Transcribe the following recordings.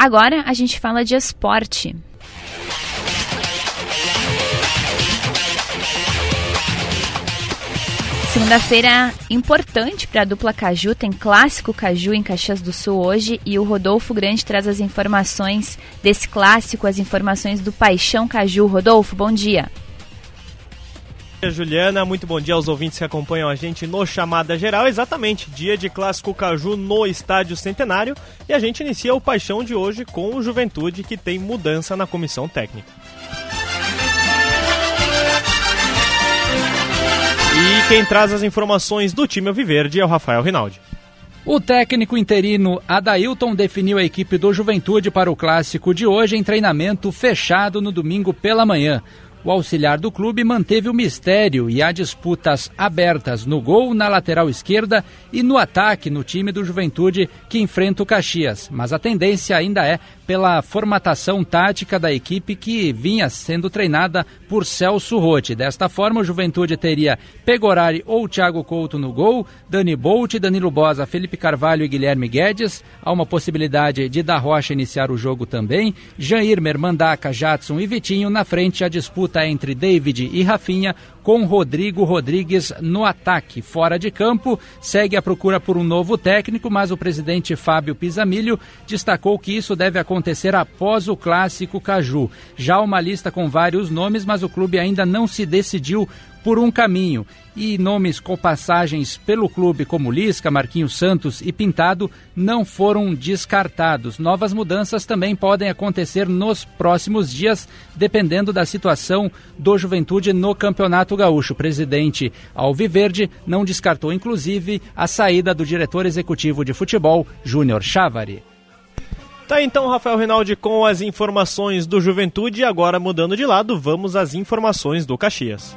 Agora a gente fala de esporte. Segunda-feira importante para a dupla Caju, tem clássico Caju em Caxias do Sul hoje e o Rodolfo Grande traz as informações desse clássico, as informações do Paixão Caju. Rodolfo, bom dia. Juliana, muito bom dia aos ouvintes que acompanham a gente no Chamada Geral. Exatamente, dia de Clássico Caju no Estádio Centenário e a gente inicia o Paixão de hoje com o Juventude que tem mudança na comissão técnica. E quem traz as informações do time Alviverde é o Rafael Rinaldi. O técnico interino Adailton definiu a equipe do Juventude para o clássico de hoje em treinamento fechado no domingo pela manhã. O auxiliar do clube manteve o mistério e há disputas abertas no gol, na lateral esquerda e no ataque no time do Juventude que enfrenta o Caxias. Mas a tendência ainda é pela formatação tática da equipe que vinha sendo treinada por Celso Rotti. Desta forma, o Juventude teria Pegorari ou Thiago Couto no gol, Dani Bolt, Danilo Bosa, Felipe Carvalho e Guilherme Guedes. Há uma possibilidade de Da Rocha iniciar o jogo também. Jair, Mandaca, Jadson e Vitinho. Na frente, a disputa entre David e Rafinha com Rodrigo Rodrigues no ataque. Fora de campo, segue a procura por um novo técnico, mas o presidente Fábio Pisamilho destacou que isso deve acontecer após o clássico Caju. Já uma lista com vários nomes, mas o clube ainda não se decidiu por um caminho. E nomes com passagens pelo clube como Lisca, Marquinhos Santos e Pintado não foram descartados. Novas mudanças também podem acontecer nos próximos dias, dependendo da situação do Juventude no Campeonato Gaúcho. O presidente Alviverde não descartou, inclusive, a saída do diretor executivo de futebol, Júnior Chávari. Tá então, Rafael Rinaldi, com as informações do Juventude. Agora, mudando de lado, vamos às informações do Caxias.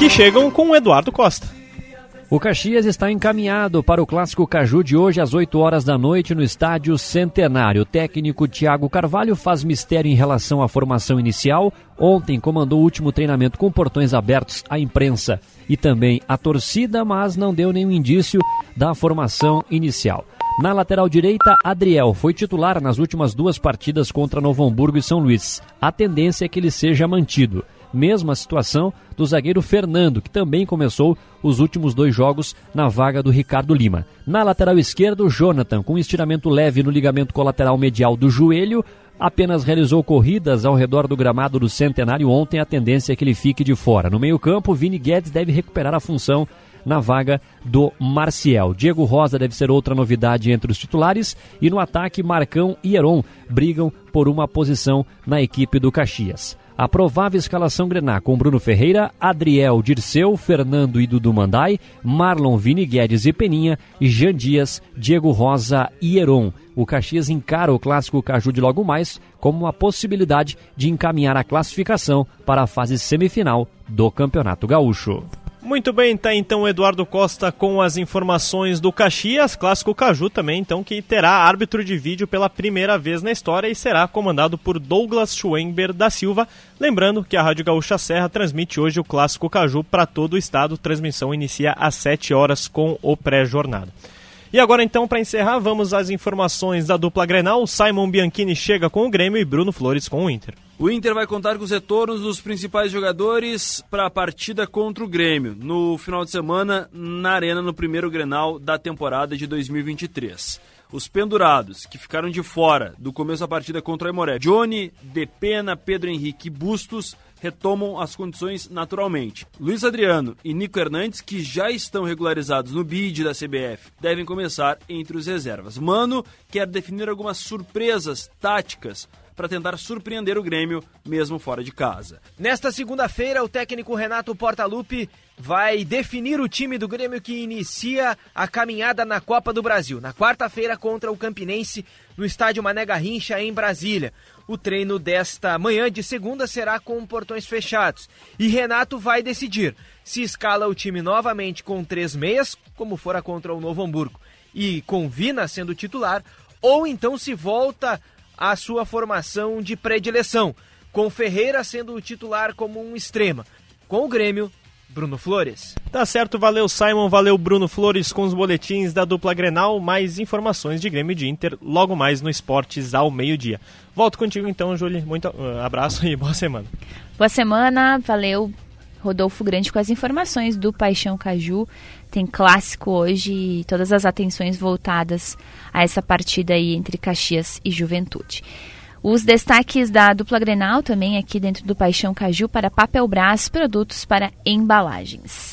Que chegam com o Eduardo Costa. O Caxias está encaminhado para o clássico Caju de hoje às 8 horas da noite no estádio Centenário. O técnico Thiago Carvalho faz mistério em relação à formação inicial. Ontem comandou o último treinamento com portões abertos à imprensa e também à torcida, mas não deu nenhum indício da formação inicial. Na lateral direita, Adriel foi titular nas últimas duas partidas contra Novo Hamburgo e São Luís. A tendência é que ele seja mantido. Mesma situação do zagueiro Fernando, que também começou os últimos dois jogos na vaga do Ricardo Lima. Na lateral esquerda, o Jonathan, com estiramento leve no ligamento colateral medial do joelho, apenas realizou corridas ao redor do gramado do Centenário ontem. A tendência é que ele fique de fora. No meio-campo, Vini Guedes deve recuperar a função na vaga do Marcial. Diego Rosa deve ser outra novidade entre os titulares e no ataque Marcão e Heron brigam por uma posição na equipe do Caxias. A provável escalação Grená com Bruno Ferreira, Adriel Dirceu, Fernando e Dudu Mandai, Marlon Vini Guedes e Peninha, Jean Dias, Diego Rosa e Heron. O Caxias encara o clássico Caju de logo mais como uma possibilidade de encaminhar a classificação para a fase semifinal do Campeonato Gaúcho. Muito bem, tá então Eduardo Costa com as informações do Caxias, clássico Caju também, então que terá árbitro de vídeo pela primeira vez na história e será comandado por Douglas Schwember da Silva. Lembrando que a Rádio Gaúcha Serra transmite hoje o clássico Caju para todo o estado. Transmissão inicia às 7 horas com o pré-jornada. E agora então, para encerrar, vamos às informações da dupla Grenal. Simon Bianchini chega com o Grêmio e Bruno Flores com o Inter. O Inter vai contar com os retornos dos principais jogadores para a partida contra o Grêmio no final de semana na Arena no primeiro Grenal da temporada de 2023. Os pendurados que ficaram de fora do começo da partida contra o Aimoré, Johnny, Depena, Pedro Henrique e Bustos retomam as condições naturalmente. Luiz Adriano e Nico Hernandes, que já estão regularizados no bid da CBF, devem começar entre os reservas. Mano quer definir algumas surpresas táticas para tentar surpreender o Grêmio, mesmo fora de casa. Nesta segunda-feira, o técnico Renato Portaluppi vai definir o time do Grêmio que inicia a caminhada na Copa do Brasil, na quarta-feira contra o Campinense, no estádio Mané Garrincha, em Brasília. O treino desta manhã de segunda será com portões fechados. E Renato vai decidir se escala o time novamente com três meias, como fora contra o Novo Hamburgo, e com Vina sendo titular, ou então se volta a sua formação de predileção, com Ferreira sendo o titular como um extrema. Com o Grêmio, Bruno Flores. Tá certo, valeu Simon, valeu Bruno Flores com os boletins da dupla Grenal, mais informações de Grêmio de Inter logo mais no Esportes ao meio-dia. Volto contigo então, Júlia. Muito uh, abraço e boa semana. Boa semana, valeu Rodolfo Grande com as informações do Paixão Caju. Tem clássico hoje e todas as atenções voltadas a essa partida aí entre Caxias e Juventude. Os destaques da dupla Grenal também aqui dentro do Paixão Caju para Papel Brás, produtos para embalagens.